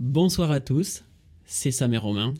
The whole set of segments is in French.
Bonsoir à tous, c'est Sam et Romain.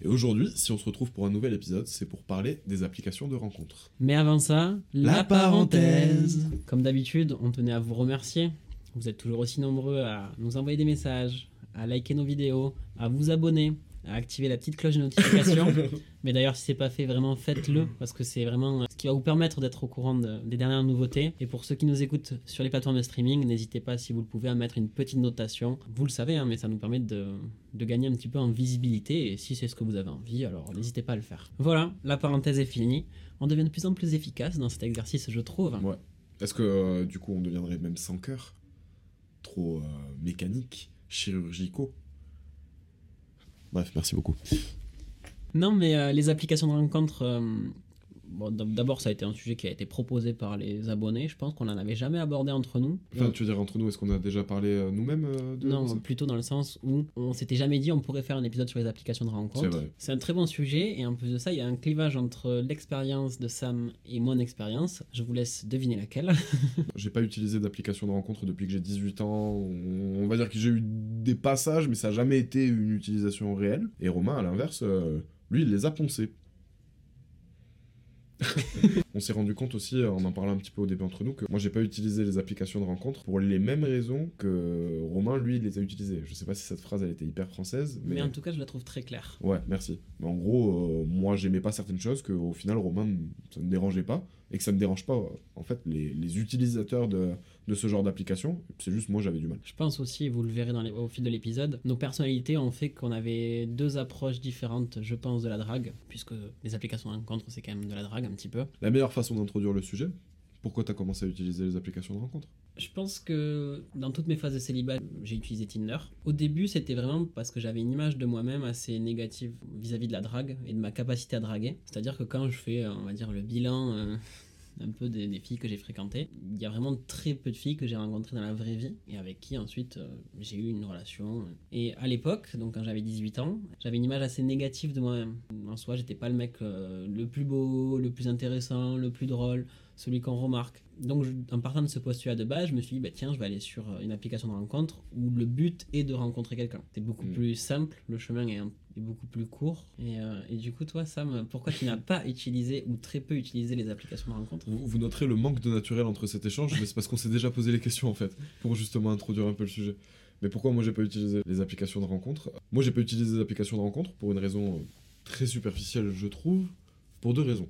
Et aujourd'hui, si on se retrouve pour un nouvel épisode, c'est pour parler des applications de rencontres. Mais avant ça, La parenthèse. Comme d'habitude, on tenait à vous remercier. Vous êtes toujours aussi nombreux à nous envoyer des messages, à liker nos vidéos, à vous abonner, à activer la petite cloche de notification. Mais d'ailleurs, si c'est pas fait, vraiment faites-le parce que c'est vraiment euh, ce qui va vous permettre d'être au courant de- des dernières nouveautés. Et pour ceux qui nous écoutent sur les plateformes de streaming, n'hésitez pas, si vous le pouvez, à mettre une petite notation. Vous le savez, hein, mais ça nous permet de, de gagner un petit peu en visibilité. Et si c'est ce que vous avez envie, alors n'hésitez pas à le faire. Voilà, la parenthèse est finie. On devient de plus en plus efficace dans cet exercice, je trouve. Ouais. Est-ce que euh, du coup on deviendrait même sans cœur? Trop euh, mécanique, chirurgicaux? Bref, merci beaucoup. Non, mais euh, les applications de rencontre, euh, bon, d'abord, ça a été un sujet qui a été proposé par les abonnés. Je pense qu'on n'en avait jamais abordé entre nous. Enfin, tu veux dire entre nous, est-ce qu'on a déjà parlé euh, nous-mêmes euh, de Non, plutôt dans le sens où on s'était jamais dit on pourrait faire un épisode sur les applications de C'est rencontre. vrai. C'est un très bon sujet et en plus de ça, il y a un clivage entre l'expérience de Sam et mon expérience. Je vous laisse deviner laquelle. J'ai pas utilisé d'application de rencontre depuis que j'ai 18 ans. On va dire que j'ai eu des passages, mais ça n'a jamais été une utilisation réelle. Et Romain, à l'inverse, euh, lui, il les a poncés. On s'est rendu compte aussi, euh, en en parlant un petit peu au début entre nous, que moi j'ai pas utilisé les applications de rencontre pour les mêmes raisons que Romain, lui, il les a utilisées. Je sais pas si cette phrase elle était hyper française, mais. Mais en tout cas, je la trouve très claire. Ouais, merci. Mais en gros, euh, moi, j'aimais pas certaines choses que, au final, Romain, ça ne dérangeait pas. Et que ça ne dérange pas, en fait, les, les utilisateurs de, de ce genre d'application. C'est juste, moi, j'avais du mal. Je pense aussi, et vous le verrez dans les- au fil de l'épisode, nos personnalités ont fait qu'on avait deux approches différentes, je pense, de la drague, puisque les applications de rencontre, c'est quand même de la drague un petit peu. La meilleure façon d'introduire le sujet, pourquoi tu as commencé à utiliser les applications de rencontre? Je pense que dans toutes mes phases de célibat, j'ai utilisé Tinder. Au début, c'était vraiment parce que j'avais une image de moi-même assez négative vis-à-vis de la drague et de ma capacité à draguer. C'est-à-dire que quand je fais, euh, on va dire, le bilan euh, un peu des, filles que j'ai fréquentées, il y a vraiment très peu de filles que j'ai rencontrées dans la vraie vie et avec qui ensuite euh, j'ai eu une relation. Et à l'époque, donc quand j'avais 18 ans, j'avais une image assez négative de moi-même. En soi, j'étais pas le mec le plus beau, le plus intéressant, le plus drôle celui qu'on remarque. Donc, je- en partant de ce postulat de base, je me suis dit, bah, tiens, je vais aller sur euh, une application de rencontre où le but est de rencontrer quelqu'un. C'est beaucoup Mm. plus simple, le chemin est, un- est beaucoup plus court. Et, euh, et du coup, toi, Sam, pourquoi tu n'as pas utilisé ou très peu utilisé les applications de rencontre? Vous, vous noterez le manque de naturel entre cet échange, mais c'est parce qu'on s'est déjà posé les questions, en fait, pour justement introduire un peu le sujet. Mais pourquoi moi j'ai pas utilisé les applications de rencontre? Moi j'ai pas utilisé les applications de rencontre pour une raison euh, très superficielle, je trouve, pour deux raisons.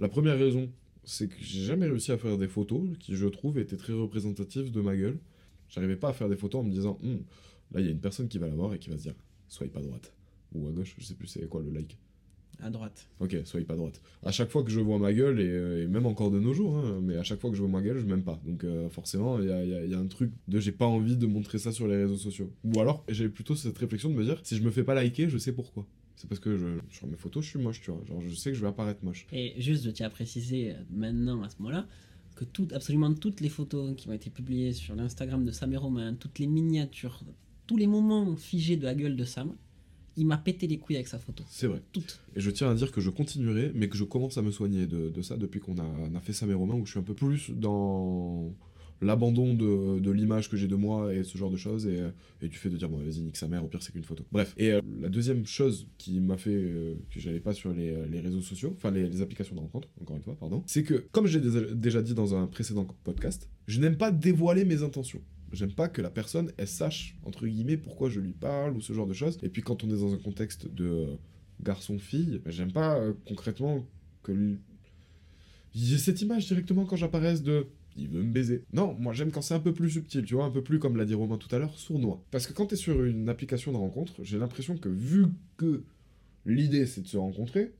La première raison, c'est que j'ai jamais réussi à faire des photos qui, je trouve, étaient très représentatives de ma gueule. J'arrivais pas à faire des photos en me disant, Hum, là il y a une personne qui va la voir et qui va se dire, swipe à droite. Ou à gauche, je sais plus c'est quoi le like. À droite. Ok, swipe à droite. À chaque fois que je vois ma gueule, et, euh, et même encore de nos jours, hein, mais à chaque fois que je vois ma gueule, je m'aime pas. Donc euh, forcément, il y a, y a un truc de j'ai pas envie de montrer ça sur les réseaux sociaux. Ou alors, j'avais plutôt cette réflexion de me dire, si je me fais pas liker, je sais pourquoi. C'est parce que je, sur mes photos, je suis moche, tu vois. Genre, je sais que je vais apparaître moche. Et juste, je tiens à préciser euh, maintenant, à ce moment-là, que tout, absolument toutes les photos qui ont été publiées sur l'Instagram de Sam et Romain, toutes les miniatures, tous les moments figés de la gueule de Sam, il m'a pété les couilles avec sa photo. C'est vrai. Toutes. Et je tiens à dire que je continuerai, mais que je commence à me soigner de, de ça depuis qu'on a, on a fait ça mes Romains, où je suis un peu plus dans l'abandon de, de l'image que j'ai de moi et ce genre de choses, et, et du fait de dire, bon, vas-y, nique sa mère, au pire, c'est qu'une photo. Bref. Et euh, la deuxième chose qui m'a fait euh, que j'allais pas sur les, les réseaux sociaux, enfin, les, applications de rencontre, encore une fois, pardon, c'est que, comme j'ai déjà dit dans un précédent podcast, je n'aime pas dévoiler mes intentions. J'aime pas que la personne, elle sache, entre guillemets, pourquoi je lui parle ou ce genre de choses. Et puis quand on est dans un contexte de euh, garçon-fille, j'aime pas euh, concrètement que j'ai cette image directement quand j'apparaisse de il veut me baiser. Non, moi j'aime quand c'est un peu plus subtil, tu vois, un peu plus comme l'a dit Romain tout à l'heure, sournois. Parce que quand t'es sur une application de rencontre, j'ai l'impression que vu que l'idée c'est de se rencontrer,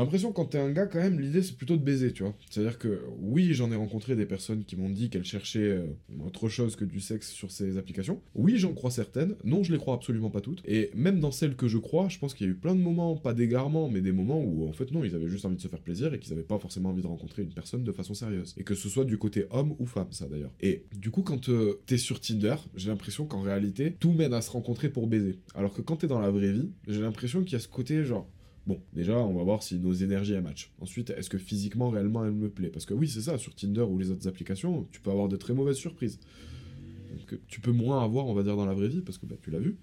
l'impression quand t'es un gars quand même, l'idée c'est plutôt de baiser, tu vois. C'est-à-dire que oui, j'en ai rencontré des personnes qui m'ont dit qu'elles cherchaient euh, autre chose que du sexe sur ces applications. Oui, j'en crois certaines. Non, je les crois absolument pas toutes. Et même dans celles que je crois, je pense qu'il y a eu plein de moments, pas d'égarement, mais des moments où en fait non, ils avaient juste envie de se faire plaisir et qu'ils avaient pas forcément envie de rencontrer une personne de façon sérieuse. Et que ce soit du côté homme ou femme, ça d'ailleurs. Et du coup, quand euh, t'es sur Tinder, j'ai l'impression qu'en réalité, tout mène à se rencontrer pour baiser. Alors que quand t'es dans la vraie vie, j'ai l'impression qu'il y a ce côté genre. Bon, déjà, on va voir si nos énergies elles matchent. Ensuite, est-ce que physiquement, réellement, elle me plaît? Parce que oui, c'est ça, sur Tinder ou les autres applications, tu peux avoir de très mauvaises surprises. Donc, euh, tu peux moins avoir, on va dire, dans la vraie vie, parce que bah, tu l'as vu.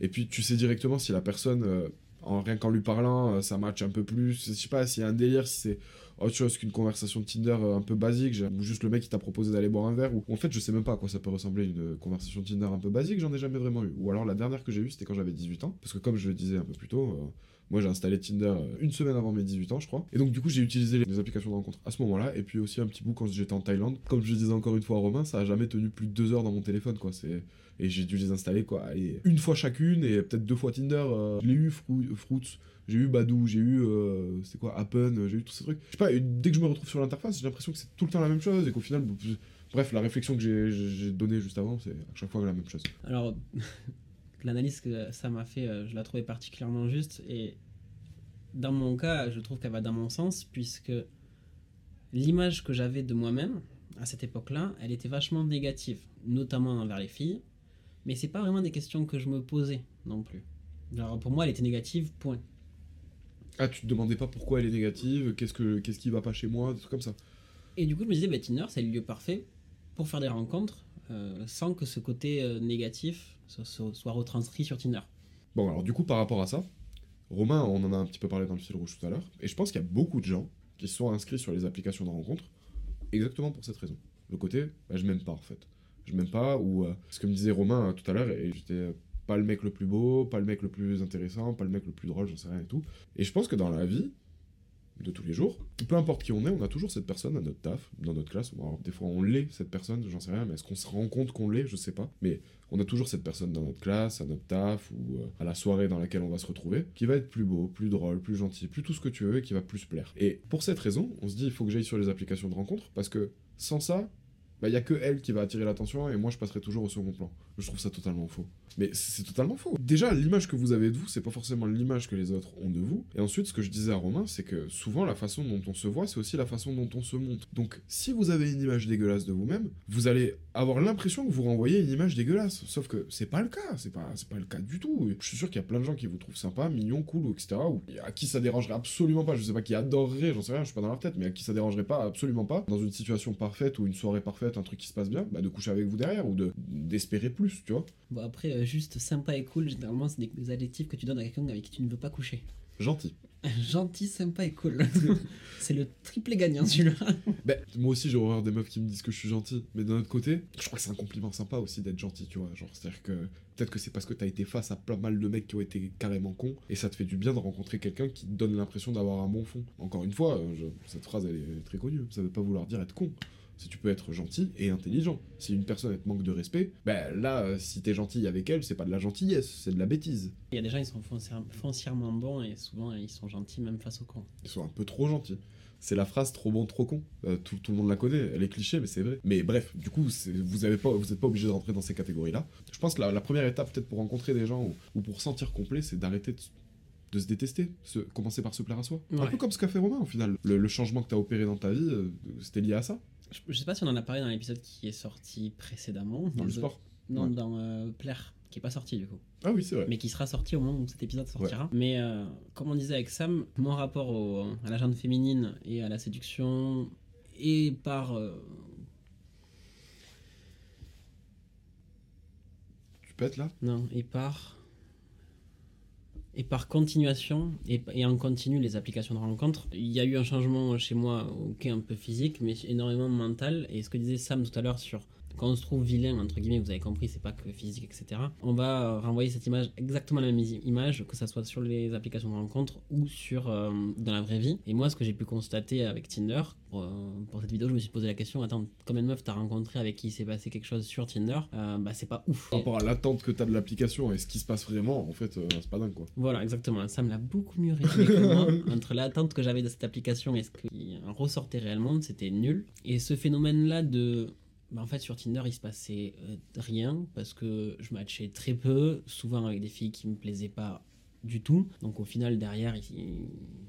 Et puis, tu sais directement si la personne, euh, en, rien qu'en lui parlant, euh, ça match un peu plus. Je sais pas, s'il y a un délire, si c'est autre chose qu'une conversation de Tinder un peu basique, ou juste le mec qui t'a proposé d'aller boire un verre, ou en fait, je sais même pas à quoi ça peut ressembler une conversation de Tinder un peu basique, j'en ai jamais vraiment eu. Ou alors, la dernière que j'ai eue, c'était quand j'avais 18 ans, parce que comme je le disais un peu plus tôt, moi, j'ai installé Tinder euh, une semaine avant mes 18 ans, je crois. Et donc, du coup, j'ai utilisé les, applications de rencontre à ce moment-là. Et puis aussi un petit bout quand j'étais en Thaïlande. Comme je disais encore une fois à Romain, ça a jamais tenu plus de deux heures dans mon téléphone, quoi. C'est... Et j'ai dû les installer, quoi. une fois chacune et peut-être deux fois Tinder. euh, je l'ai eu, Frou- Fruits. J'ai eu Badou, j'ai eu, euh, c'est quoi, Appen, j'ai eu tous ces trucs. Je sais pas, dès que je me retrouve sur l'interface, j'ai l'impression que c'est tout le temps la même chose et qu'au final, bref, la réflexion que j'ai, j'ai j'ai donnée juste avant, c'est à chaque fois la même chose. Alors, l'analyse que ça m'a fait, euh, je la trouvais particulièrement juste. Et dans mon cas, je trouve qu'elle va dans mon sens, puisque l'image que j'avais de moi-même à cette époque-là, elle était vachement négative, notamment envers les filles. Mais c'est pas vraiment des questions que je me posais non plus. Pour moi, elle était négative, point. Ah, tu te demandais pas pourquoi elle est négative, qu'est-ce, que, qu'est-ce qui va pas chez moi, des trucs comme ça. Et du coup, je me disais, bah, Tinder, c'est le lieu parfait pour faire des rencontres sans que ce côté euh, négatif so- so- soit retranscrit sur Tinder. Bon, alors du coup, par rapport à ça, Romain, on en a un petit peu parlé dans le fil rouge tout à l'heure, et je pense qu'il y a beaucoup de gens qui sont inscrits sur les applications de rencontres exactement pour cette raison. Le côté, bah, je m'aime pas en fait. Je m'aime pas, ou euh, ce que me disait Romain euh, tout à l'heure, et j'étais euh, pas le mec le plus beau, pas le mec le plus intéressant, pas le mec le plus drôle, j'en sais rien et tout. Et je pense que dans la vie, de tous les jours, peu importe qui on est, on a toujours cette personne à notre taf, dans notre classe. Des fois, on l'est, cette personne, j'en sais rien, mais est-ce qu'on se rend compte qu'on l'est? Je sais pas. Mais on a toujours cette personne dans notre classe, à notre taf, ou euh, à la soirée dans laquelle on va se retrouver, qui va être plus beau, plus drôle, plus gentil, plus tout ce que tu veux, et qui va plus plaire. Et pour cette raison, on se dit, il faut que j'aille sur les applications de rencontre, parce que sans ça, il n'y a que elle qui va attirer l'attention, et moi, je passerai toujours au second plan. Je trouve ça totalement faux. Mais c'est totalement faux. Déjà, l'image que vous avez de vous, c'est pas forcément l'image que les autres ont de vous. Et ensuite, ce que je disais à Romain, c'est que souvent, la façon dont on se voit, c'est aussi la façon dont on se montre. Donc, si vous avez une image dégueulasse de vous-même, vous allez avoir l'impression que vous renvoyez une image dégueulasse. Sauf que c'est pas le cas, c'est pas, c'est pas le cas du tout. Je suis sûr qu'il y a plein de gens qui vous trouvent sympa, mignon, cool, etc. Ou à qui ça dérangerait absolument pas. Je sais pas qui adorerait, j'en sais rien, je suis pas dans leur tête, mais à qui ça dérangerait pas absolument pas, dans une situation parfaite ou une soirée parfaite, un truc qui se passe bien, bah de coucher avec vous derrière ou de d'espérer plus, tu vois. Bon, après, euh, juste sympa et cool, généralement, c'est des, des adjectifs que tu donnes à quelqu'un avec qui tu ne veux pas coucher. Gentil. Gentil, sympa et cool. c'est le triplé gagnant celui-là. Ben, moi aussi j'ai horreur des meufs qui me disent que je suis gentil, mais d'un autre côté, je crois que c'est un compliment sympa aussi d'être gentil, tu vois. Genre, c'est-à-dire que peut-être que c'est parce que t'as été face à plein mal de mecs qui ont été carrément cons, et ça te fait du bien de rencontrer quelqu'un qui te donne l'impression d'avoir un bon fond. Encore une fois, euh, je- cette phrase elle est très connue, ça veut pas vouloir dire être con. Que tu peux être gentil et intelligent. Si une personne elle te manque de respect, ben là, si t'es gentil avec elle, c'est pas de la gentillesse, c'est de la bêtise. Il y a des gens, ils sont foncière- foncièrement bons et souvent ils sont gentils même face aux cons. Ils sont un peu trop gentils. C'est la phrase trop bon, trop con. Euh, tout, tout le monde la connaît, elle est cliché, mais c'est vrai. Mais bref, du coup, vous avez pas, vous n'êtes pas obligé de rentrer dans ces catégories-là. Je pense que la, la première étape, peut-être pour rencontrer des gens ou, ou pour sentir complet, c'est d'arrêter de, de se détester, se, commencer par se plaire à soi. Un peu comme ce qu'a fait Romain, au final. Le, le changement que tu as opéré dans ta vie, euh, c'était lié à ça, Je, je sais pas si on en a parlé dans l'épisode qui est sorti précédemment. dans le sport. Non, Ouais. dans euh, Plaire, qui est pas sorti du coup. Ah oui, c'est vrai. mais qui sera sorti au moment où cet épisode sortira. Mais euh, comme on disait avec Sam, mon rapport au- à la gente féminine et à la séduction et par euh, Tu pètes là? Non et par et par continuation et, en continu les applications de rencontre, il y a eu un changement chez moi, ok un peu physique, mais énormément mental. Et ce que disait Sam tout à l'heure sur quand on se trouve vilain, entre guillemets, vous avez compris, c'est pas que physique, etc. On va renvoyer cette image, exactement la même image, que ça soit sur les applications de rencontre ou sur euh, dans la vraie vie. Et moi, ce que j'ai pu constater avec Tinder, pour, euh, pour cette vidéo, je me suis posé la question attends, combien de meufs t'as rencontré avec qui il s'est passé quelque chose sur Tinder Euh, Bah, c'est pas ouf. Par rapport à l'attente que tu as de l'application et ce qui se passe vraiment, en fait, c'est pas dingue quoi. Voilà, exactement. Sam l'a beaucoup mieux résumé que moi. Entre l'attente que j'avais de cette application et ce qui en ressortait réellement, c'était nul. Et ce phénomène-là de... en fait, sur Tinder, il se passait euh, rien parce que je matchais très peu, souvent avec des filles qui me plaisaient pas du tout. Donc au final, derrière, il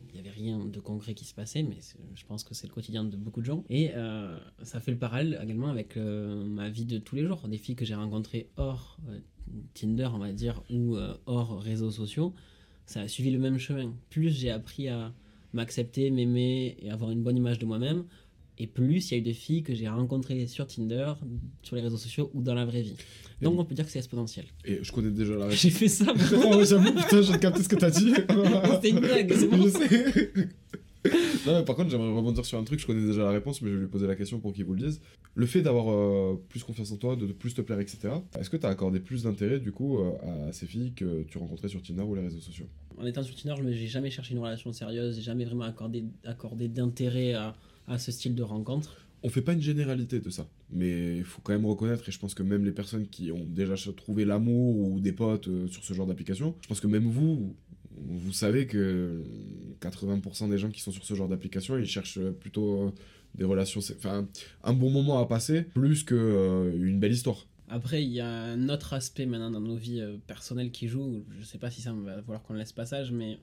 il y avait rien de concret qui se passait, mais je pense que c'est le quotidien de beaucoup de gens. Et euh, ça fait le parallèle également avec euh, ma vie de tous les jours. Des filles que j'ai rencontrées hors Tinder, on va dire, ou hors réseaux sociaux, ça a suivi le même chemin. Plus j'ai appris à m'accepter, m'aimer et avoir une bonne image de moi-même, et plus il y a eu des filles que j'ai rencontrées sur Tinder, sur les réseaux sociaux ou dans la vraie vie. Donc on peut dire que c'est exponentiel. Et je connais déjà la réponse. J'ai fait ça, oh, j'avoue, putain, j'ai capté ce que t'as dit. C'était une blague, c'est bon. Je sais. non, mais par contre, j'aimerais rebondir sur un truc, je connais déjà la réponse, mais je vais lui poser la question pour qu'il vous le dise. Le fait d'avoir euh, plus confiance en toi, de, de plus te plaire, etc., est-ce que t'as accordé plus d'intérêt, du coup, euh, à ces filles que tu rencontrais sur Tinder ou les réseaux sociaux? En étant sur Tinder, je n'ai jamais cherché une relation sérieuse, j'ai jamais vraiment accordé, accordé d'intérêt à, à ce style de rencontre. On fait pas une généralité de ça, mais il faut quand même reconnaître, et je pense que même les personnes qui ont déjà trouvé l'amour ou des potes euh, sur ce genre d'application, je pense que même vous, vous savez que 80% des gens qui sont sur ce genre d'application, ils cherchent plutôt euh, des relations, enfin un bon moment à passer, plus que euh, une belle histoire. Après, il y a un autre aspect maintenant dans nos vies euh, personnelles qui joue. Je sais pas si ça va falloir qu'on laisse passage, mais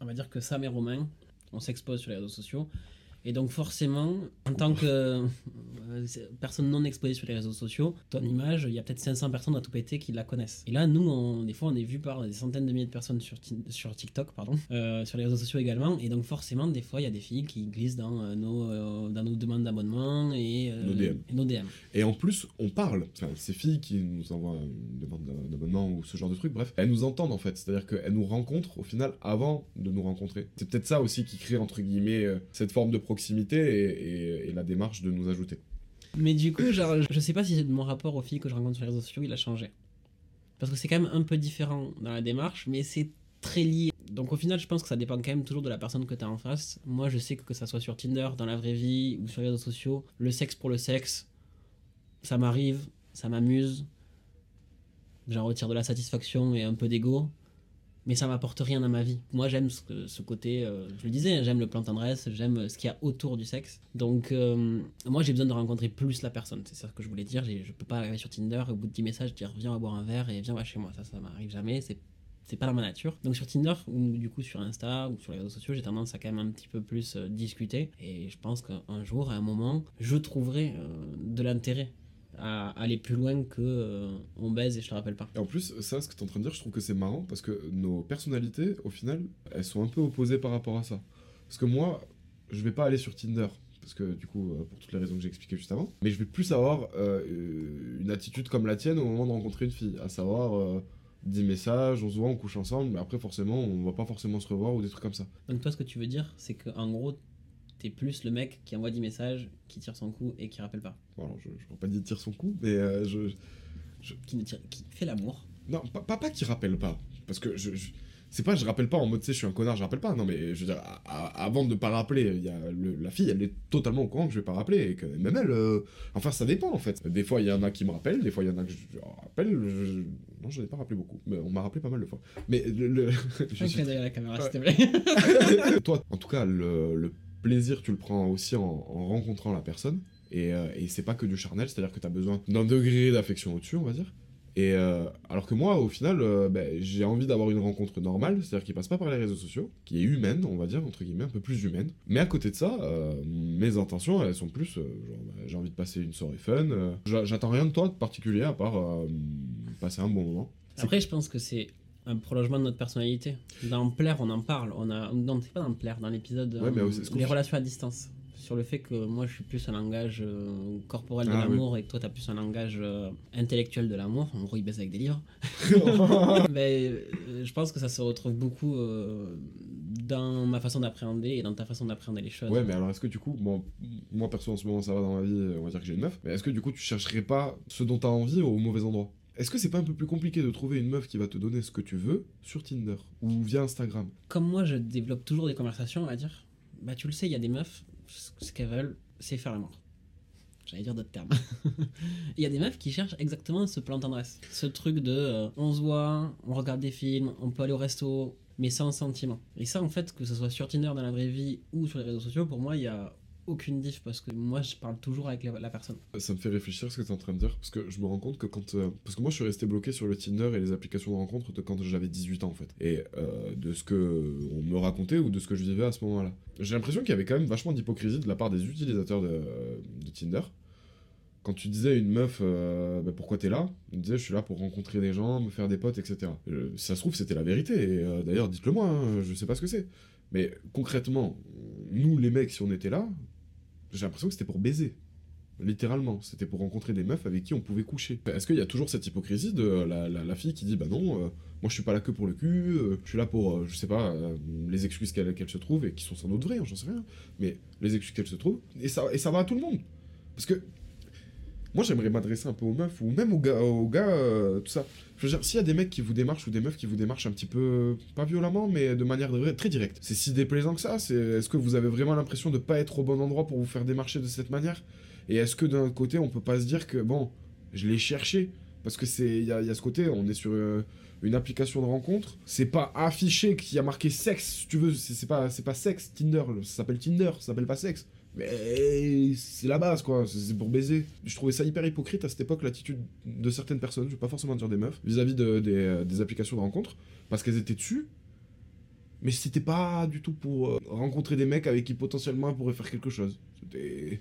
on va dire que Sam et Romain, on s'expose sur les réseaux sociaux. Et donc forcément, en tant que euh, personne non exposée sur les réseaux sociaux, ton image, il y a peut-être 500 personnes à tout péter qui la connaissent. Et là, nous, on, des fois, on est vu par des centaines de milliers de personnes sur, sur TikTok, pardon, euh, sur les réseaux sociaux également. Et donc forcément, des fois, il y a des filles qui glissent dans, euh, nos, euh, dans nos demandes d'abonnement et, Nos DM. et nos DM. Et en plus, on parle. Enfin, ces filles qui nous envoient une demande d'abonnement ou ce genre de truc, bref, elles nous entendent en fait. C'est-à-dire qu'elles nous rencontrent au final avant de nous rencontrer. C'est peut-être ça aussi qui crée, entre guillemets, cette forme de et la démarche de nous ajouter. Mais du coup, genre, je sais pas si mon rapport aux filles que je rencontre sur les réseaux sociaux, il a changé. Parce que c'est quand même un peu différent dans la démarche, mais c'est très lié. Donc au final, je pense que ça dépend quand même toujours de la personne que tu as en face. Moi, je sais que que ça soit sur Tinder, dans la vraie vie ou sur les réseaux sociaux, le sexe pour le sexe, ça m'arrive, ça m'amuse. J'en retire de la satisfaction et un peu d'ego. Mais ça m'apporte rien dans ma vie. Moi, j'aime ce, côté, euh, je le disais, j'aime le plan tendresse, j'aime ce qu'il y a autour du sexe. Donc, euh, moi, j'ai besoin de rencontrer plus la personne. C'est ça que je voulais dire. Je peux pas arriver sur Tinder et au bout de 10 messages dire viens, boire un verre et viens, chez moi. Ça, ça m'arrive jamais. C'est c'est pas dans ma nature. Donc sur Tinder ou du coup sur Insta ou sur les réseaux sociaux, j'ai tendance à quand même un petit peu plus euh, discuter. Et je pense qu'un jour, à un moment, je trouverai euh, de l'intérêt à aller plus loin que euh, on baise et je te rappelle pas. Et en plus, ça, ce que tu es en train de dire, je trouve que c'est marrant parce que nos personnalités, au final, elles sont un peu opposées par rapport à ça. Parce que moi, je vais pas aller sur Tinder. Parce que du coup, euh, pour toutes les raisons que j'ai expliquées juste avant. Mais je vais plus avoir euh, une attitude comme la tienne au moment de rencontrer une fille. À savoir, euh, 10 messages, on se voit, on couche ensemble, mais après, forcément, on va pas forcément se revoir ou des trucs comme ça. Donc toi, ce que tu veux dire, c'est qu'en gros, t'es plus le mec qui envoie 10 messages, qui tire son coup et qui rappelle pas. Bon, alors, je n'aurais pas dit tire son coup, mais euh, je. Qui, ne tire, qui fait l'amour. Non, pas, pas, pas qui rappelle pas. Parce que je, je, c'est pas je rappelle pas en mode tu sais je suis un connard je rappelle pas non mais je veux dire avant de pas rappeler il y a le- la fille elle est totalement au courant que je vais pas rappeler et que même elle euh, enfin ça dépend en fait des fois il y en a qui me rappellent des fois il y en a que je, je rappelle je- non je n'ai pas rappelé beaucoup mais on m'a rappelé pas mal de fois mais le, le- je suis- la caméra, s'il te plaît. toi en tout cas le, le plaisir tu le prends aussi en, en rencontrant la personne et, euh, et c'est pas que du charnel c'est à dire que tu as besoin d'un degré d'affection au-dessus on va dire et euh, alors que moi, au final, euh, ben, j'ai envie d'avoir une rencontre normale, c'est-à-dire qui passe pas par les réseaux sociaux, qui est humaine, on va dire, entre guillemets, un peu plus humaine. Mais à côté de ça, mes intentions, elles sont plus, genre, ben, j'ai envie de passer une soirée fun. j'a- J'attends rien de toi de particulier à part passer un bon moment. Après, je pense que c'est un prolongement de notre personnalité. Dans Plaire, on en parle. On a... Non, c'est pas dans Plaire, dans l'épisode Ouais, euh, Les relations à distance. Sur le fait que moi, je suis plus un langage euh, corporel de Ah, oui. l'amour et que toi, t'as plus un langage euh, intellectuel de l'amour. En gros, il baisse avec des livres. mais je pense que ça se retrouve beaucoup dans ma façon d'appréhender et dans ta façon d'appréhender les choses. Ouais, mais alors est-ce que du coup, bon, moi perso en ce moment ça va dans ma vie, on va dire que j'ai une meuf, mais est-ce que du coup tu chercherais pas ce dont t'as envie au mauvais endroit? Est-ce que c'est pas un peu plus compliqué de trouver une meuf qui va te donner ce que tu veux sur Tinder ou via Instagram? Comme moi je développe toujours des conversations, on va dire, bah tu le sais, il y a des meufs, ce qu'elles veulent, c'est faire l'amour. J'allais dire d'autres termes. Il y a des meufs qui cherchent exactement ce plan tendresse. Ce truc de euh, on se voit, on regarde des films, on peut aller au resto, mais sans sentiment. Et ça, en fait, que ce soit sur Tinder dans la vraie vie ou sur les réseaux sociaux, pour moi, il y a aucune diff parce que moi, je parle toujours avec la, personne. Ça me fait réfléchir ce que tu es en train de dire, parce que je me rends compte que quand... euh, parce que moi je suis resté bloqué sur le Tinder et les applications de rencontre de quand j'avais 18 ans en fait. Et euh, de ce que on me racontait ou de ce que je vivais à ce moment-là. J'ai l'impression qu'il y avait quand même vachement d'hypocrisie de la part des utilisateurs de, de Tinder. Quand tu disais à une meuf, euh, bah, pourquoi t'es là? Elle disait, je suis là pour rencontrer des gens, me faire des potes, etc. Ça se trouve, c'était la vérité. Et d'ailleurs, dites-le moi, hein, je sais pas ce que c'est. Mais concrètement, nous les mecs, si on était là, j'ai l'impression que c'était pour baiser. Littéralement, c'était pour rencontrer des meufs avec qui on pouvait coucher. Est-ce qu'il y a toujours cette hypocrisie de la, la- la fille qui dit bah non, euh, moi je suis pas là que pour le cul, euh, je suis là pour, euh, je sais pas, euh, les excuses qu'elle qu'elle se trouve et qui sont sans doute vraies, hein, j'en sais rien, mais les excuses qu'elle se trouve, et ça, et ça va à tout le monde. Parce que moi j'aimerais m'adresser un peu aux meufs ou même aux gars, aux gars euh, tout ça. Je veux dire, s'il y a des mecs qui vous démarchent ou des meufs qui vous démarchent un petit peu, pas violemment, mais de manière très directe, c'est si déplaisant que ça c'est, Est-ce que vous avez vraiment l'impression de pas être au bon endroit pour vous faire démarcher de cette manière? Et est-ce que d'un côté, on peut pas se dire que, bon, je l'ai cherché? Parce que c'est, il y a, il y a ce côté, on est sur euh, une application de rencontre, c'est pas affiché qu'il y a marqué sexe, si tu veux, c'est c'est pas, c'est pas sexe, Tinder, ça s'appelle Tinder, ça s'appelle pas sexe. Mais c'est la base, quoi, c'est pour baiser. Je trouvais ça hyper hypocrite à cette époque, l'attitude de certaines personnes, je vais pas forcément dire des meufs, vis-à-vis de- des, euh, des applications de rencontre, parce qu'elles étaient dessus, mais c'était pas du tout pour euh, rencontrer des mecs avec qui potentiellement elles pourraient faire quelque chose. C'était.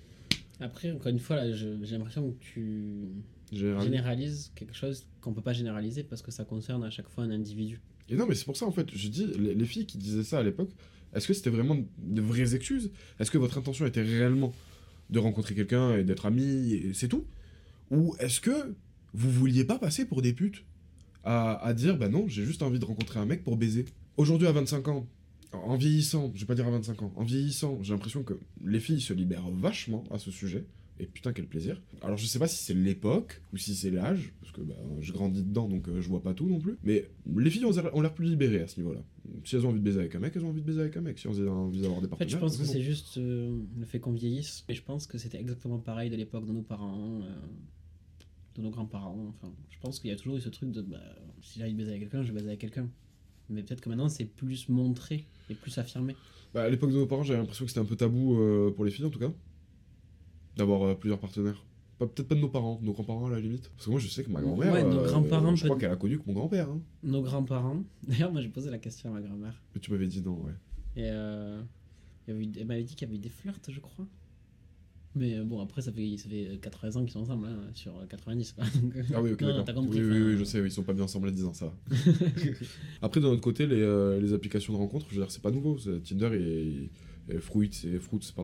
Après, encore une fois, là, j'ai l'impression que tu général. généralises quelque chose qu'on peut pas généraliser parce que ça concerne à chaque fois un individu. Et non, mais c'est pour ça en fait, je dis, les, les filles qui disaient ça à l'époque, est-ce que c'était vraiment de vraies excuses? Est-ce que votre intention était réellement de rencontrer quelqu'un et d'être amis et c'est tout? Ou est-ce que vous vouliez pas passer pour des putes à, à dire, bah non, j'ai juste envie de rencontrer un mec pour baiser? Aujourd'hui à 25 ans, en vieillissant, je vais pas dire à 25 ans, en vieillissant, j'ai l'impression que les filles se libèrent vachement à ce sujet. Et putain, quel plaisir. Alors, je sais pas si c'est l'époque ou si c'est l'âge, parce que bah, je grandis dedans donc euh, je vois pas tout non plus. Mais les filles ont l'air plus libérées à ce niveau-là. Si elles ont envie de baiser avec un mec, elles ont envie de baiser avec un mec. Si elles ont envie d'avoir des En fait, partenaires. je pense que c'est juste euh, le fait qu'on vieillisse. Et je pense que c'était exactement pareil de l'époque de nos parents, euh, de nos grands-parents. Enfin, je pense qu'il y a toujours eu ce truc de bah, si j'ai envie de baiser avec quelqu'un, je vais baiser avec quelqu'un. Mais peut-être que maintenant c'est plus montré et plus affirmé. Bah, à l'époque de nos parents, j'avais l'impression que c'était un peu tabou euh, pour les filles en tout cas. D'avoir euh, plusieurs partenaires. Pas- Peut-être pas de nos parents, nos grands-parents à la limite. Parce que moi je sais que ma grand-mère. Ouais, nos euh, grands-parents, Je crois qu'elle a connu que mon grand-père. Hein. Nos grands-parents. D'ailleurs, moi j'ai posé la question à ma grand-mère. Mais tu m'avais dit non, ouais. Et euh, elle m'avait dit qu'il y avait eu des flirts, je crois. Mais euh, bon, après, ça fait, ça fait 80 ans qu'ils sont ensemble, hein, sur 90. Quoi. Donc, Ah oui, ok, non, compris. Oui, oui, oui, je sais, ils sont pas bien ensemble à 10 ans, ça va. Après, de notre côté, les, euh, les applications de rencontres, je veux dire, c'est pas nouveau. Tinder et, et Fruits, c'est Fruits, pardon.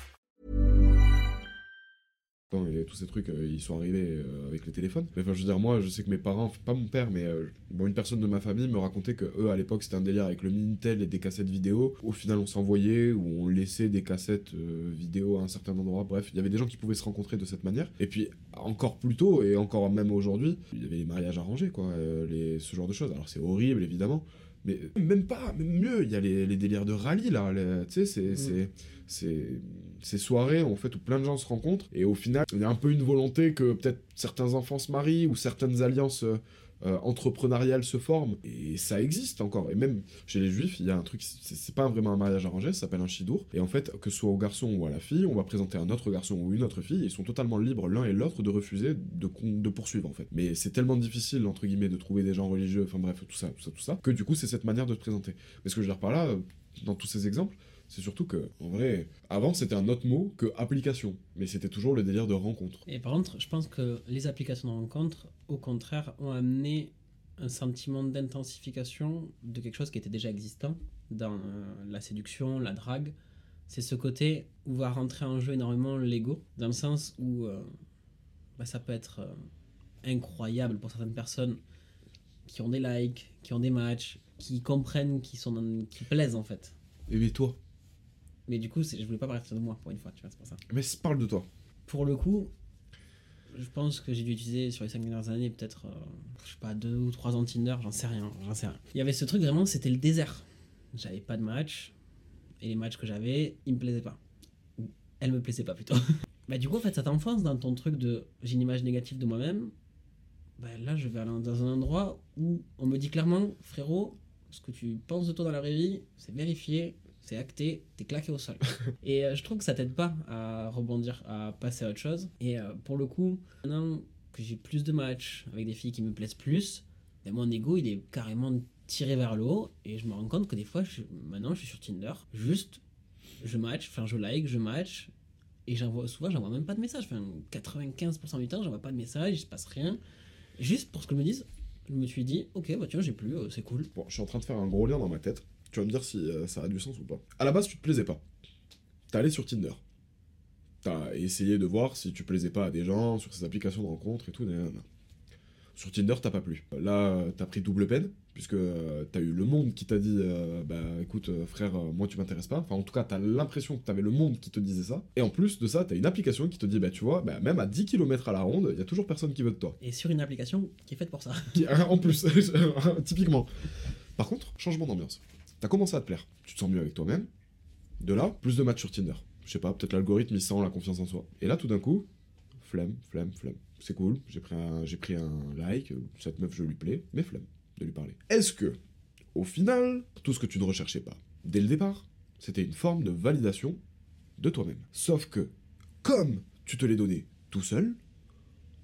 Et tous ces trucs, euh, ils sont arrivés euh, avec les téléphones. Mais enfin, je veux dire, moi, je sais que mes parents, pas mon père, mais euh, une personne de ma famille me racontait que eux, à l'époque, c'était un délire avec le Minitel et des cassettes vidéo. Au final, on s'envoyait ou on laissait des cassettes vidéo à un certain endroit. Bref, il y avait des gens qui pouvaient se rencontrer de cette manière. Et puis, encore plus tôt et encore même aujourd'hui, il y avait les mariages arrangés, quoi, les, ce genre de choses. Alors, c'est horrible, évidemment. Mais même pas, même mieux, il y a les, les délires de rallye là, tu sais, c'est, c'est, c'est ces soirées en fait où plein de gens se rencontrent et au final il y a un peu une volonté que peut-être certains enfants se marient ou certaines alliances euh, entrepreneuriales se forment et ça existe encore. Et même chez les juifs il y a un truc c'est, pas vraiment un mariage arrangé ça s'appelle un shidour et en fait que ce soit au garçon ou à la fille on va présenter un autre garçon ou une autre fille ils sont totalement libres l'un et l'autre de refuser de, de poursuivre en fait. Mais c'est tellement difficile entre guillemets de trouver des gens religieux enfin bref tout ça tout ça tout ça que du coup c'est cette manière de se présenter. Mais ce que je veux dire par là euh, dans tous ces exemples c'est surtout que, en vrai, avant c'était un autre mot que application, mais c'était toujours le délire de rencontre. Et par contre, je pense que les applications de rencontre, au contraire, ont amené un sentiment d'intensification de quelque chose qui était déjà existant dans euh, la séduction, la drague. C'est ce côté où va rentrer en jeu énormément l'ego, dans le sens où euh, bah, ça peut être euh, incroyable pour certaines personnes qui ont des likes, qui ont des matchs, qui comprennent, qui, sont dans- qui plaisent en fait. Et mais toi Mais du coup, je voulais pas partir de moi pour une fois, tu vois, c'est pour ça. Mais parle de toi. Pour le coup, je pense que j'ai dû utiliser sur les 5 dernières années peut-être, euh, je sais pas, 2 ou 3 ans de Tinder, j'en sais rien, j'en sais rien. Il y avait ce truc vraiment, c'était le désert. J'avais pas de match, et les matchs que j'avais, ils me plaisaient pas. Ou elles me plaisaient pas plutôt. bah du coup, en fait, ça t'enfonce dans ton truc de j'ai une image négative de moi-même. Bah là, je vais aller dans un endroit où on me dit clairement, frérot, ce que tu penses de toi dans la vraie vie, c'est vérifié, c'est acté, t'es claqué au sol. Et euh, je trouve que ça t'aide pas à rebondir, à passer à autre chose. Et euh, pour le coup, maintenant que j'ai plus de matchs avec des filles qui me plaisent plus, ben, mon ego il est carrément tiré vers le haut. Et je me rends compte que des fois, je- maintenant je suis sur Tinder, juste je match, enfin je like, je match. Et j'envoie souvent, j'envoie même pas de message. Enfin, 95% du temps, j'envoie pas de message, il se passe rien. Juste pour ce que me disent, je me suis dit, ok, bah tiens, j'ai plus, euh, c'est cool. Bon, je suis en train de faire un gros lien dans ma tête. Tu vas me dire si euh, ça a du sens ou pas. À la base, tu te plaisais pas. T'es allé sur Tinder. T'as essayé de voir si tu plaisais pas à des gens sur ces applications de rencontres et tout. nanana. Sur Tinder, t'as pas plu. Là, t'as pris double peine, puisque euh, t'as eu le monde qui t'a dit euh, Bah écoute, frère, moi tu m'intéresses pas. Enfin, en tout cas, t'as l'impression que t'avais le monde qui te disait ça. Et en plus de ça, t'as une application qui te dit Bah tu vois, bah, même à 10 km à la ronde, il y a toujours personne qui veut de toi. Et sur une application qui est faite pour ça. Qui- en plus, typiquement. Par contre, changement d'ambiance. T'as commencé à te plaire. Tu te sens mieux avec toi-même. De là, plus de matchs sur Tinder. Je sais pas, peut-être l'algorithme il sent la confiance en soi. Et là, tout d'un coup, flemme, flemme, flemme. C'est cool, j'ai pris, un, j'ai pris un like, cette meuf je lui plais, mais flemme de lui parler. Est-ce que, au final, tout ce que tu ne recherchais pas dès le départ, c'était une forme de validation de toi-même? Sauf que, comme tu te l'es donné tout seul,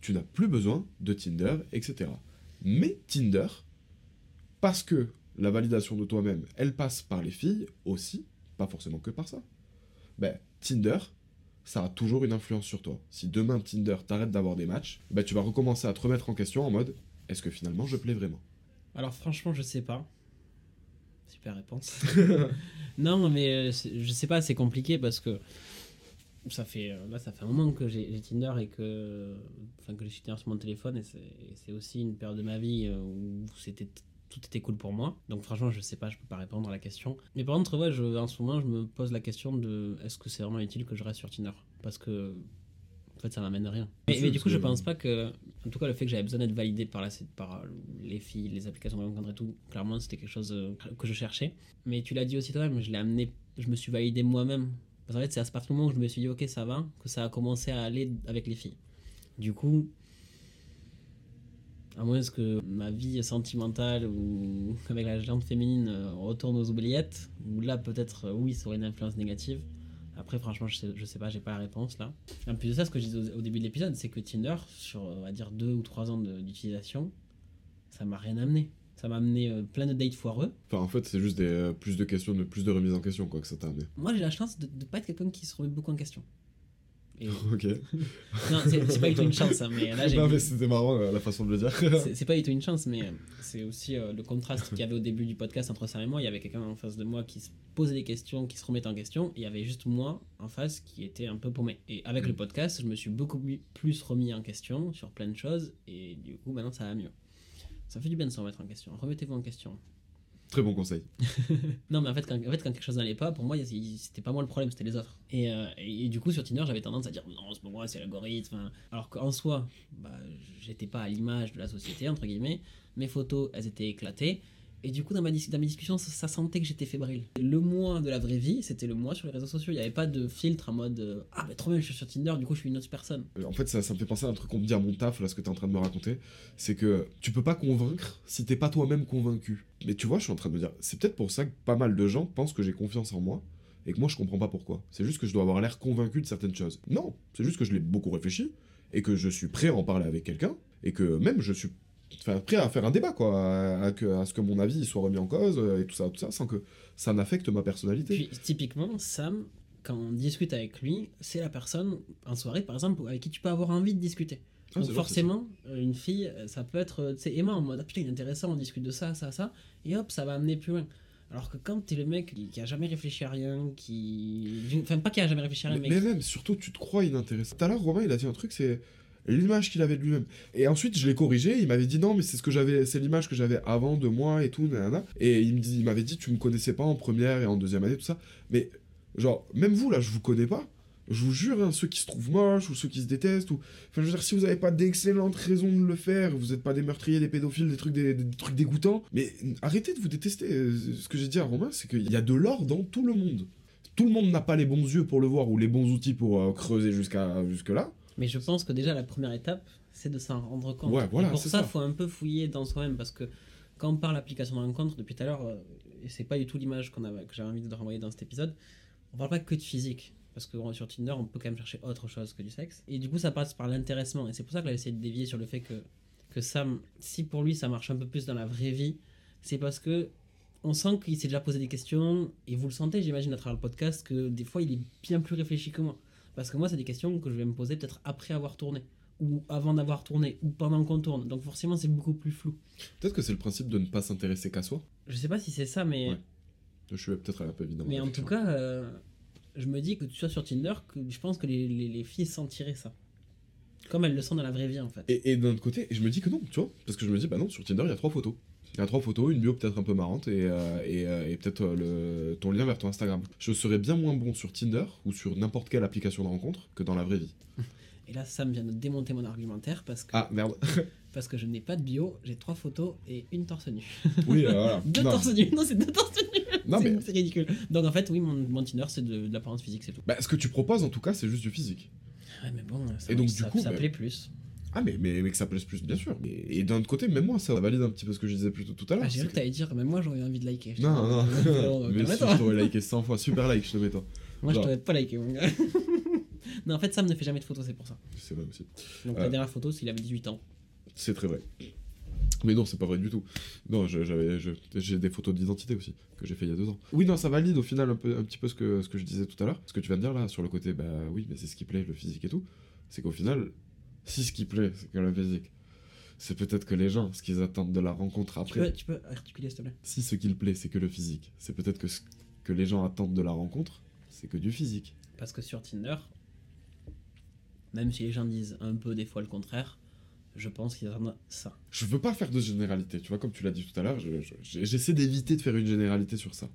tu n'as plus besoin de Tinder, etc. Mais Tinder, parce que la validation de toi-même, elle passe par les filles aussi, pas forcément que par ça, ben, Tinder, ça a toujours une influence sur toi. Si demain Tinder t'arrête d'avoir des matchs, ben, tu vas recommencer à te remettre en question en mode est-ce que finalement je plais vraiment? Alors franchement, je sais pas. Super réponse. non, mais euh, je sais pas, c'est compliqué parce que ça fait euh, là ça fait un moment que j'ai Tinder et que enfin que j'ai Tinder sur mon téléphone et c'est et c'est aussi une période de ma vie euh, où c'était tout était cool pour moi. Donc franchement, je sais pas, je peux pas répondre à la question. Mais par contre, ouais, je, en ce moment, je me pose la question de est-ce que c'est vraiment utile que je reste sur Tinder? Parce que en fait, ça m'amène à rien. Mais, du coup, je pense pas que, en tout cas, le fait que j'avais besoin d'être validé par, la, par les filles, les applications de rencontre et tout, clairement, c'était quelque chose euh, que je cherchais. Mais tu l'as dit aussi toi-même, je l'ai amené, je me suis validé moi-même. Parce qu'en fait, c'est à ce partir du moment où je me suis dit, ok, ça va, que ça a commencé à aller avec les filles. Du coup, À moins que ma vie sentimentale ou avec la jante féminine euh, retourne aux oubliettes, où là peut-être euh, oui ça aurait une influence négative. Après franchement je sais, je sais pas, j'ai pas la réponse là. En plus de ça, ce que je disais au, au début de l'épisode, c'est que Tinder, sur on va dire deux ou trois ans de- d'utilisation, ça m'a rien amené. Ça m'a amené euh, plein de dates foireux. Enfin, en fait, c'est juste des, euh, plus de questions, de, plus de remise en question, quoi, que ça t'a amené. Moi j'ai la chance de, de pas être quelqu'un qui se remet beaucoup en question. Et- ok. non, c'est pas du tout une chance, hein, mais là j'ai non, mais c'était marrant la façon de le dire. C'est- pas du tout une chance, mais c'est aussi euh, le contraste qu'il y avait au début du podcast entre Sam et moi. Il y avait quelqu'un en face de moi qui se posait des questions, qui se remettait en question. Et il y avait juste moi en face qui était un peu paumé. Et avec le podcast, je me suis beaucoup plus remis en question sur plein de choses. Et du coup, maintenant, ça va mieux. Ça fait du bien de se remettre en question. Remettez-vous en question. Très bon conseil. Non, mais en fait, quand, quelque chose n'allait pas, pour moi, c'était pas moi le problème, c'était les autres. Et, euh, et, du coup, sur Tinder, j'avais tendance à dire non, c'est pas moi, c'est l'algorithme. Enfin, Alors qu'en soi, bah, j'étais pas à l'image de la société, entre guillemets. Mes photos, elles étaient éclatées. Et du coup, dans, ma dis- dans mes discussions, ça, sentait que j'étais fébrile. Le moi de la vraie vie, c'était le moi sur les réseaux sociaux. Il n'y avait pas de filtre en mode euh, Ah, bah trop bien, je suis sur Tinder, du coup, je suis une autre personne. Euh, En fait, ça, ça me fait penser à un truc qu'on me dit à mon taf, là, ce que t'es en train de me raconter. C'est que tu peux pas convaincre si t'es pas toi-même convaincu. Mais tu vois, je suis en train de me dire, c'est peut-être pour ça que pas mal de gens pensent que j'ai confiance en moi et que moi je comprends pas pourquoi. C'est juste que je dois avoir l'air convaincu de certaines choses. Non, c'est juste que je l'ai beaucoup réfléchi et que je suis prêt à en parler avec quelqu'un et que même je suis enfin, prêt à faire un débat, quoi, à, à que, à ce que mon avis soit remis en cause euh, et tout ça, tout ça, sans que ça n'affecte ma personnalité. Puis, typiquement, Sam, quand on discute avec lui, c'est la personne, en soirée par exemple, avec qui tu peux avoir envie de discuter. Ah, Donc vrai, forcément, euh, une fille, euh, ça peut être, tu sais, Emma en mode, ah putain, il est intéressant, on discute de ça, ça, ça, et hop, ça va amener plus loin. Alors que quand t'es le mec qui, qui a jamais réfléchi à rien, qui... Enfin, pas qui a jamais réfléchi à rien, Mais, mais... mais même, surtout, tu te crois inintéressant. Tout à l'heure, Romain, il a dit un truc, c'est l'image qu'il avait de lui-même. Et ensuite, je l'ai corrigé, il m'avait dit non, mais c'est ce que j'avais, c'est l'image que j'avais avant de moi et tout, nanana. Et il m'avait dit, tu me connaissais pas en première et en deuxième année, tout ça. Mais, genre, même vous, là, je vous connais pas. Je vous jure, hein, ceux qui se trouvent moches ou ceux qui se détestent, ou. Enfin, je veux dire, si vous avez pas d'excellentes raisons de le faire, vous êtes pas des meurtriers, des pédophiles, des trucs, des, des trucs dégoûtants, mais arrêtez de vous détester. Euh, Ce que j'ai dit à Romain, c'est qu'il y a de l'or dans tout le monde. Tout le monde n'a pas les bons yeux pour le voir ou les bons outils pour euh, creuser jusqu'à jusque là. Mais je pense que déjà, la première étape, c'est de s'en rendre compte. Ouais, voilà, Et pour ça, il faut un peu fouiller dans soi-même, parce que quand on parle d'application de rencontre, depuis tout à l'heure, euh, et c'est pas du tout l'image qu'on que j'avais envie de renvoyer dans cet épisode, on parle pas que de physique. Parce que sur Tinder, on peut quand même chercher autre chose que du sexe. Et du coup, ça passe par l'intéressement. Et c'est pour ça que a essayé de dévier sur le fait que, que Sam, si pour lui ça marche un peu plus dans la vraie vie, c'est parce que on sent qu'il s'est déjà posé des questions. Et vous le sentez, j'imagine, à travers le podcast, que des fois il est bien plus réfléchi que moi. Parce que moi, c'est des questions que je vais me poser peut-être après avoir tourné. Ou avant d'avoir tourné. Ou pendant qu'on tourne. Donc forcément, c'est beaucoup plus flou. Peut-être que c'est le principe de ne pas s'intéresser qu'à soi. Je sais pas si c'est ça, mais. Ouais. Je suis peut-être un peu évident. Mais en tout cas, euh, je me dis que tu sois sur Tinder, que je pense que les, les, les filles sentiraient ça. Comme elles le sont dans la vraie vie en fait. Et, et d'un autre côté, je me dis que non, tu vois, parce que je me dis, bah non, sur Tinder, il y a trois photos. Il y a trois photos, une bio peut-être un peu marrante et, euh, et, euh, et peut-être euh, ton lien vers ton Instagram. Je serais bien moins bon sur Tinder ou sur n'importe quelle application de rencontre que dans la vraie vie. Et là, Sam vient de démonter mon argumentaire parce que, Ah merde. parce que je n'ai pas de bio, j'ai trois photos et une torse nue. oui, euh, voilà. deux Non. torse nus Non, c'est deux torse nus Non, C'est- mais- C'est ridicule. Donc en fait, oui, mon, mon Tinder, c'est de, de l'apparence physique, c'est tout. Bah, ce que tu proposes en tout cas, c'est juste du physique. Ouais, mais bon, ça, Et donc, ça, du coup, ça bah- plaît plus. Ah, mais, mais, mais que ça plaise plus, bien sûr. Mais- et d'un autre côté, même moi, ça valide un petit peu ce que je disais plus tôt tout à l'heure. Ah, j'ai cru que t'allais dire, mais moi j'aurais envie de liker. Je Non, dis, non, bon, mais si, je t'aurais liké 100 fois. Super like, je te mets toi. Moi, je Genre. t'aurais pas liké, mon gars. non, en fait, Sam ne fait jamais de photos, c'est pour ça. C'est vrai aussi. Donc Ouais. la dernière photo, c'est qu'il avait 18 ans. C'est très vrai. Mais non, c'est pas vrai du tout. Non, je- j'avais, je- j'ai des photos d'identité aussi que j'ai fait il y a deux ans. Oui, non, ça valide au final un, peu, un petit peu ce que, ce que je disais tout à l'heure. Ce que tu viens de dire là sur le côté, bah oui, mais c'est ce qui plaît, le physique et tout. C'est qu'au final, si ce qui plaît, c'est que le physique, c'est peut-être que les gens, ce qu'ils attendent de la rencontre Tu après. peux, tu peux articuler, s'il te plaît Si ce qui plaît, c'est que le physique, c'est peut-être que ce que les gens attendent de la rencontre, c'est que du physique. Parce que sur Tinder, même si les gens disent un peu des fois le contraire, je pense qu'ils attendent ça. Je veux pas faire de généralité, tu vois, comme tu l'as dit tout à l'heure, je- je- j'essaie d'éviter de faire une généralité sur ça.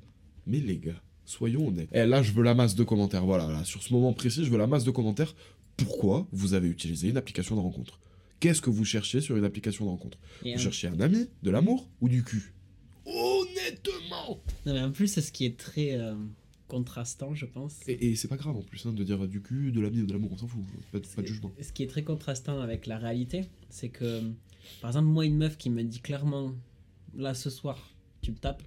Mais les gars, soyons honnêtes. Et là, je veux la masse de commentaires, voilà, là, sur ce moment précis, je veux la masse de commentaires. Pourquoi vous avez utilisé une application de rencontre Qu'est-ce que vous cherchez sur une application de rencontre Et Vous un- cherchez un ami, de l'amour ou du cul? Honnêtement Non, mais en plus, ce qui est très euh, contrastant, je pense. Et, et c'est pas grave en plus hein, de dire du cul, de l'amis, de l'amour, on s'en fout. Pas, de- pas de jugement. Ce qui est très contrastant avec la réalité, c'est que, par exemple, moi, une meuf qui me dit clairement, là, ce soir, tu me tapes,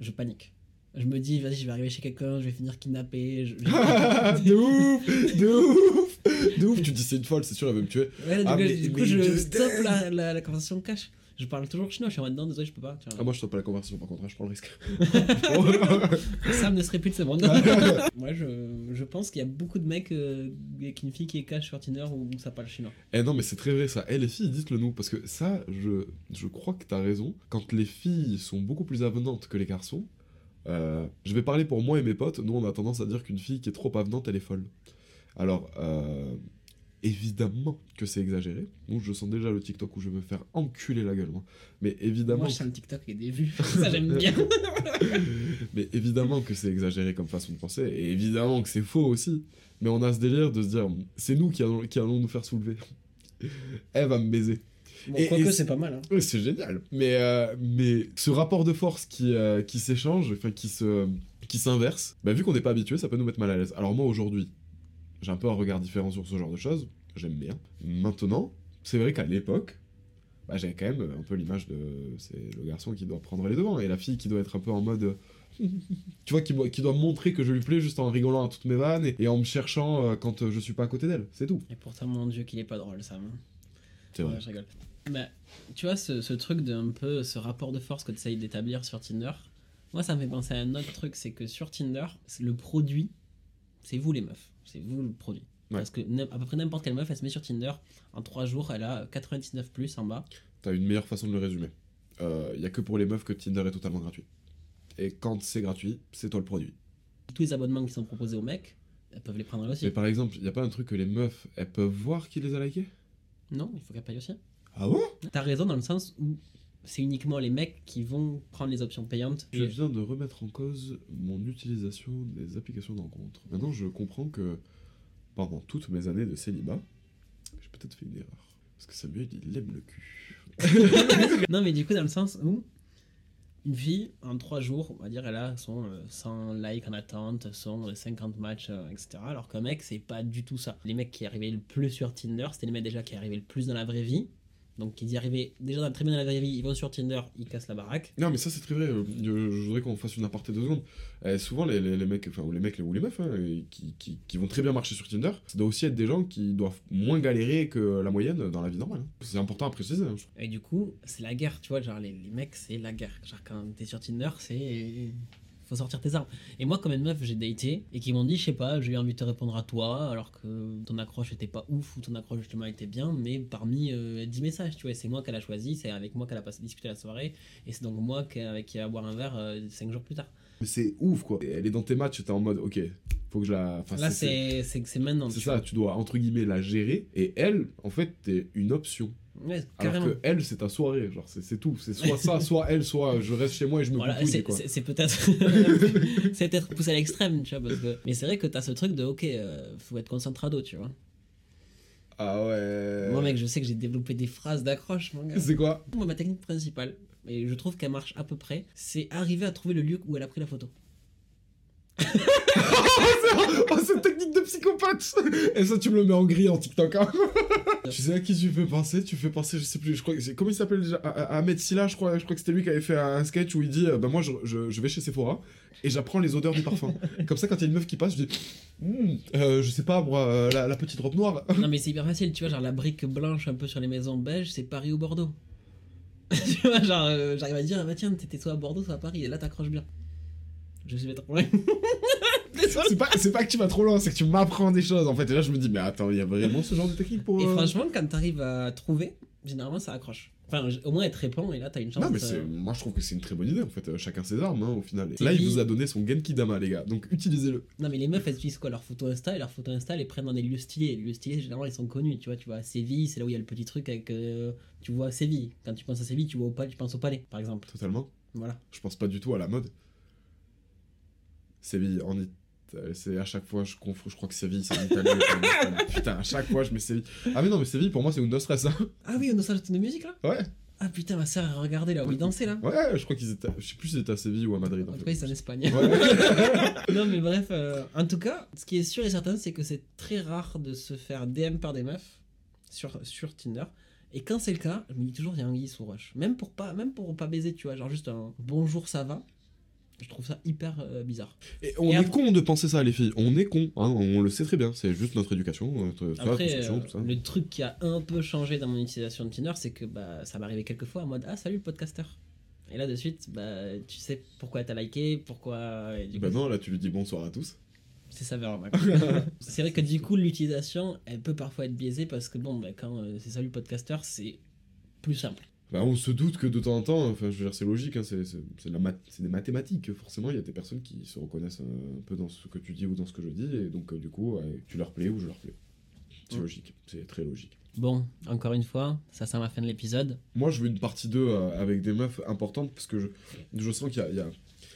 je panique. Je me dis, vas-y, je vais arriver chez quelqu'un, je vais finir kidnappé. Je... de ouf De ouf De ouf Tu dis c'est une folle, c'est sûr, elle veut me tuer. Ouais, du Ah, coup, mais- du coup, mais je stoppe la, la, la conversation cash. Je parle toujours chinois, je suis en mode non, désolé, je peux pas. tu vois. Ah, moi je stoppe pas la conversation par contre, hein, je prends le risque. Sam ne serait plus de ce monde. Moi, je, je pense qu'il y a beaucoup de mecs euh, avec une fille qui est cash sur Tinder où ça parle chinois. Eh non, mais c'est très vrai ça. Eh les filles, dites-le nous, parce que ça, je, je crois que t'as raison. Quand les filles sont beaucoup plus avenantes que les garçons, euh, je vais parler pour moi et mes potes, nous on a tendance à dire qu'une fille qui est trop avenante, elle est folle. Alors, euh, évidemment que c'est exagéré. Donc je sens déjà le TikTok où je vais me faire enculer la gueule, moi. Mais évidemment... Moi, je sens le TikTok et des vues. ça, j'aime bien. mais évidemment que c'est exagéré comme façon de penser, et évidemment que c'est faux aussi. Mais on a ce délire de se dire, c'est nous qui allons, qui allons nous faire soulever. Elle va me baiser. Bon, Et- quoique, c'est pas mal. Hein. C'est génial. Mais, euh, mais ce rapport de force qui, euh, qui s'échange, enfin qui se qui s'inverse, bah, vu qu'on n'est pas habitué, ça peut nous mettre mal à l'aise. Alors moi aujourd'hui, j'ai un peu un regard différent sur ce genre de choses. J'aime bien. Maintenant, c'est vrai qu'à l'époque, bah, j'avais quand même un peu l'image de c'est le garçon qui doit prendre les devants et la fille qui doit être un peu en mode tu vois qui, doit- qui doit montrer que je lui plais juste en rigolant à toutes mes vannes et, et en me cherchant euh, quand je suis pas à côté d'elle c'est tout Et pourtant, mon dieu, qu'il est pas drôle, Sam. c'est vrai Ouais, je rigole. Bah, tu vois, ce, ce truc d'un peu, ce rapport de force que tu essayes d'établir sur Tinder, moi, ça me fait penser à un autre truc, c'est que sur Tinder, le produit, c'est vous les meufs, c'est vous le produit. Ouais. Parce que à peu près n'importe quelle meuf, elle se met sur Tinder, en 3 jours, elle a 99 plus en bas. T'as une meilleure façon de le résumer. Il y a que pour les meufs que Tinder est totalement gratuit. Et quand c'est gratuit, c'est toi le produit. Tous les abonnements qui sont proposés aux mecs, elles peuvent les prendre aussi. Mais par exemple, il y a pas un truc que les meufs, elles peuvent voir qui les a likés? Non, il faut qu'elles payent aussi. Ah bon? T'as raison dans le sens où c'est uniquement les mecs qui vont prendre les options payantes. Je viens de remettre en cause mon utilisation des applications de rencontre. Maintenant, je comprends que pendant toutes mes années de célibat, j'ai peut-être fait une erreur. Parce que Samuel, il aime le cul. non, mais du coup, dans le sens où une fille, en 3 jours, on va dire, elle a son euh, 100 likes en attente, son euh, 50 matchs, euh, etc. Alors qu'un mec, c'est pas du tout ça. Les mecs qui arrivaient le plus sur Tinder, c'était les mecs déjà qui arrivaient le plus dans la vraie vie. Donc, ils y arrivaient déjà dans- très bien dans la vraie vie, ils vont sur Tinder, ils cassent la baraque. Non, mais ça, c'est très vrai. Euh, Je, je voudrais qu'on fasse une aparté deux secondes. Euh, souvent, les, les, les mecs, enfin, ou les mecs ou les meufs, hein, et qui, qui, qui vont très bien marcher sur Tinder, ça doit aussi être des gens qui doivent moins galérer que la moyenne dans la vie normale. hein. C'est important à préciser. hein, je. Et du coup, c'est la guerre, tu vois, genre les, les mecs, c'est la guerre. Genre quand t'es sur Tinder, c'est. Faut sortir tes armes. Et moi, comme une meuf, j'ai daté et qui m'ont dit, je sais pas, j'ai eu envie de te répondre à toi alors que ton accroche était pas ouf ou ton accroche justement était bien, mais parmi euh, 10 messages, tu vois, c'est moi qu'elle a choisi, c'est avec moi qu'elle a passé discuter la soirée et c'est donc moi qui- avec qui elle va boire un verre 5 jours plus tard. Mais c'est ouf, quoi. Elle est dans tes matchs, t'es en mode, ok, faut que je la. enfin, Là, c'est maintenant. C'est ça, vois. tu dois entre guillemets la gérer, et elle, en fait, t'es une option. Ouais, Alors que elle, c'est ta soirée, genre, c'est tout. C'est soit ça, soit elle, soit je reste chez moi et je me Voilà, c'est- peut-être c'est peut-être poussé à l'extrême, tu vois, parce que mais c'est vrai que t'as ce truc de ok, euh, faut être concentrado, tu vois. Ah ouais. Moi, mec, je sais que j'ai développé des phrases d'accroche, mon gars. C'est quoi? Moi, ma technique principale, et je trouve qu'elle marche à peu près, c'est arriver à trouver le lieu où elle a pris la photo. Oh, cette technique de psychopathe Et ça, tu me le mets en gris en TikTok, hein Tu sais à qui tu fais penser? Tu fais penser, je sais plus, je crois. Comment il s'appelle déjà? Ah- Ah- Ahmed Silla, je crois, je crois que c'était lui qui avait fait un sketch où il dit euh, Bah moi, je, je- je vais chez Sephora et j'apprends les odeurs du parfum. Comme ça, quand il y a une meuf qui passe, je dis Hmm, euh, Je sais pas, moi, euh, la, la petite robe noire. non, mais c'est hyper facile, tu vois, genre la brique blanche un peu sur les maisons belges, c'est Paris ou Bordeaux. tu vois, genre, euh, j'arrive à dire, ah bah tiens, t'étais soit à Bordeaux, soit à Paris, et là t'accroches bien. Je suis trop. c'est, pas, c'est pas que tu vas trop loin, c'est que tu m'apprends des choses, en fait. Et là, je me dis Mais attends, il y a vraiment ce genre de technique pour... Et euh, franchement, quand t'arrives à trouver, généralement ça accroche. Enfin, au moins elle te répond, et là t'as une chance. Non, mais euh, moi je trouve que c'est une très bonne idée en fait. Euh, Chacun ses armes hein, au final. Et là, il vous a donné son Genki Dama, les gars. Donc utilisez-le. Non mais les meufs elles utilisent quoi? Leur photo Insta et leurs photos Insta elles les prennent dans des lieux stylés. Les lieux stylés généralement ils sont connus, tu vois, tu vois à Séville, c'est là où il y a le petit truc avec euh, tu vois Séville. Quand tu penses à Séville, tu vois au palais, tu penses au palais par exemple. Totalement. Voilà. Je pense pas du tout à la mode. Séville, en Italie. C'est à chaque fois, je confonds, je crois que Séville, c'est en Italie. Putain, à chaque fois, je mets Séville. Ah, mais non, mais Séville, pour moi, c'est une stress. Hein. Ah oui, a ça de musique là Ouais. Ah putain, ma sœur a regardé là où il dansait là. Ouais, je crois qu'ils étaient. Je sais plus si c'était à Séville ou à Madrid. En En tout cas, c'est en Espagne. Ouais. non, mais bref, euh, en tout cas, ce qui est sûr et certain, c'est que c'est très rare de se faire DM par des meufs sur, sur Tinder. Et quand c'est le cas, je me dis toujours, il y a un sous rush. Même pour pas, même pour pas baiser, tu vois, genre juste un bonjour, ça va. Je trouve ça hyper euh, bizarre. Et on Et est après- con de penser ça, les filles. On est con. hein, on le sait très bien. C'est juste notre éducation, notre Après, euh, tout ça. le truc qui a un peu changé dans mon utilisation de Tinder, c'est que bah, ça m'arrivait quelques fois en mode Ah, salut le podcaster. Et là, de suite, bah, tu sais pourquoi t'as liké, pourquoi. et du Bah coup, non, là, tu lui dis bonsoir à tous. C'est ça C'est vrai que du coup, l'utilisation, elle peut parfois être biaisée parce que bon, bah, quand euh, c'est salut podcaster, c'est plus simple. Bah, on se doute que de temps en temps, enfin, je veux dire, c'est logique, hein, c'est c'est- la mat- c'est des mathématiques. Forcément, il y a des personnes qui se reconnaissent euh, un peu dans ce que tu dis ou dans ce que je dis, et donc, euh, du coup, ouais, tu leur plais ou je leur plais. C'est logique, c'est très logique. Bon, encore une fois, ça sert à la fin de l'épisode. Moi, je veux une partie 2 euh, avec des meufs importantes parce que je, je sens qu'il y a- il y a,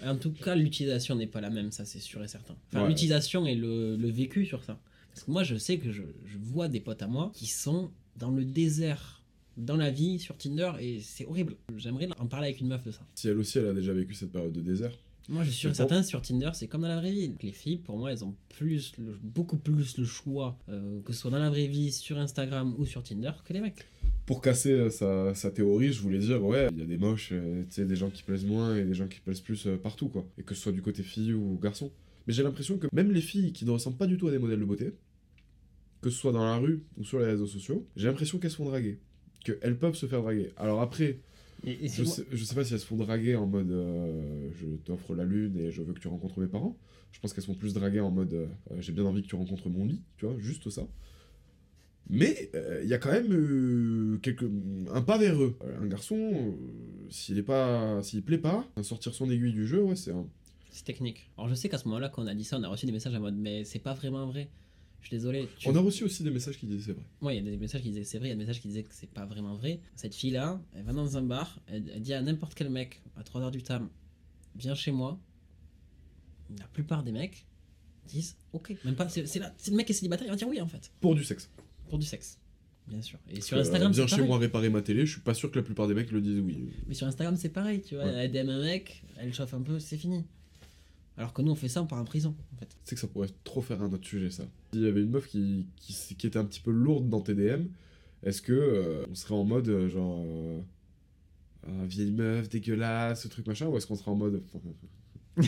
En tout cas, l'utilisation n'est pas la même, ça c'est sûr et certain. Enfin, Ouais. l'utilisation et le, le vécu sur ça. Parce que moi, je sais que je, je vois des potes à moi qui sont dans le désert, dans la vie, sur Tinder, et c'est horrible. J'aimerais en parler avec une meuf de ça. Si elle aussi, elle a déjà vécu cette période de désert. Moi, je suis certain, sur Tinder, c'est comme dans la vraie vie. Les filles, pour moi, elles ont plus, le- beaucoup plus le choix, euh, que ce soit dans la vraie vie, sur Instagram ou sur Tinder, que les mecs. Pour casser euh, sa, sa théorie, je voulais dire, ouais, il y a des moches, euh, tu sais, des gens qui plaisent moins et des gens qui plaisent plus euh, partout, quoi. Et que ce soit du côté fille ou garçon. Mais j'ai l'impression que même les filles qui ne ressemblent pas du tout à des modèles de beauté, que ce soit dans la rue ou sur les réseaux sociaux, j'ai l'impression qu'elles se font draguer. Qu'elles peuvent se faire draguer. Alors après, Et, et si je sais, je sais pas si elles se font draguer en mode euh, je t'offre la lune et je veux que tu rencontres mes parents. Je pense qu'elles sont plus draguées en mode euh, j'ai bien envie que tu rencontres mon lit, tu vois, juste ça. Mais euh, il y a quand même euh, quelque... un pas vers eux. Euh, Un garçon, euh, s'il est pas, s'il plaît pas, sortir son aiguille du jeu, ouais, c'est un. C'est technique. Alors je sais qu'à ce moment-là, quand on a dit ça, on a reçu des messages en mode mais c'est pas vraiment vrai. Je suis désolé. tu- On a reçu aussi des messages qui disaient c'est vrai. Ouais, il y a des messages qui disaient c'est vrai, il y a des messages qui disaient que c'est pas vraiment vrai. Cette fille-là, elle va dans un bar, elle, elle dit à n'importe quel mec à 3h du tam, viens chez moi. La plupart des mecs disent ok. Même pas, c'est le mec est célibataire, il va dire oui en fait. Pour du sexe. Pour du sexe. Bien sûr. Et sur Euh, Instagram, viens c'est chez pareil. moi réparer ma télé, je suis pas sûr que la plupart des mecs le disent oui. Mais sur Instagram, c'est pareil, tu vois. Ouais. Elle DM un mec, elle chauffe un peu, c'est fini. Alors que nous, on fait ça, on part en prison, en fait. Tu sais que ça pourrait trop faire un autre sujet, ça. S'il y avait une meuf qui, qui, qui était un petit peu lourde dans tes DM, est-ce que euh, on serait en mode euh, genre. euh, vieille meuf, dégueulasse, ce truc machin, ou est-ce qu'on serait en mode.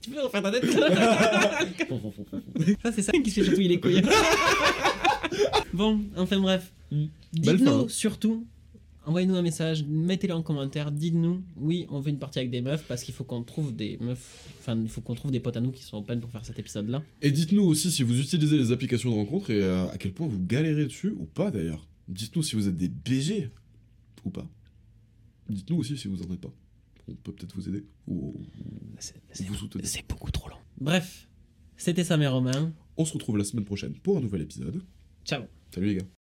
Tu peux refaire ta tête Ça, c'est ça qui se fait chatouiller les couilles. bon, enfin bref. Belle Dites-nous surtout, envoyez-nous un message, mettez-le en commentaire, dites-nous, oui, on veut une partie avec des meufs parce qu'il faut qu'on trouve des meufs, enfin, il faut qu'on trouve des potes à nous qui sont open pour faire cet épisode-là. Et dites-nous aussi si vous utilisez les applications de rencontre et euh, à quel point vous galérez dessus ou pas d'ailleurs. Dites-nous si vous êtes des BG ou pas. Dites-nous aussi si vous en êtes pas. On peut peut-être vous aider ou, ou C'est- vous soutenir. C'est beaucoup trop long. Bref, c'était ça mes Romains. On se retrouve la semaine prochaine pour un nouvel épisode. Ciao. Salut les gars.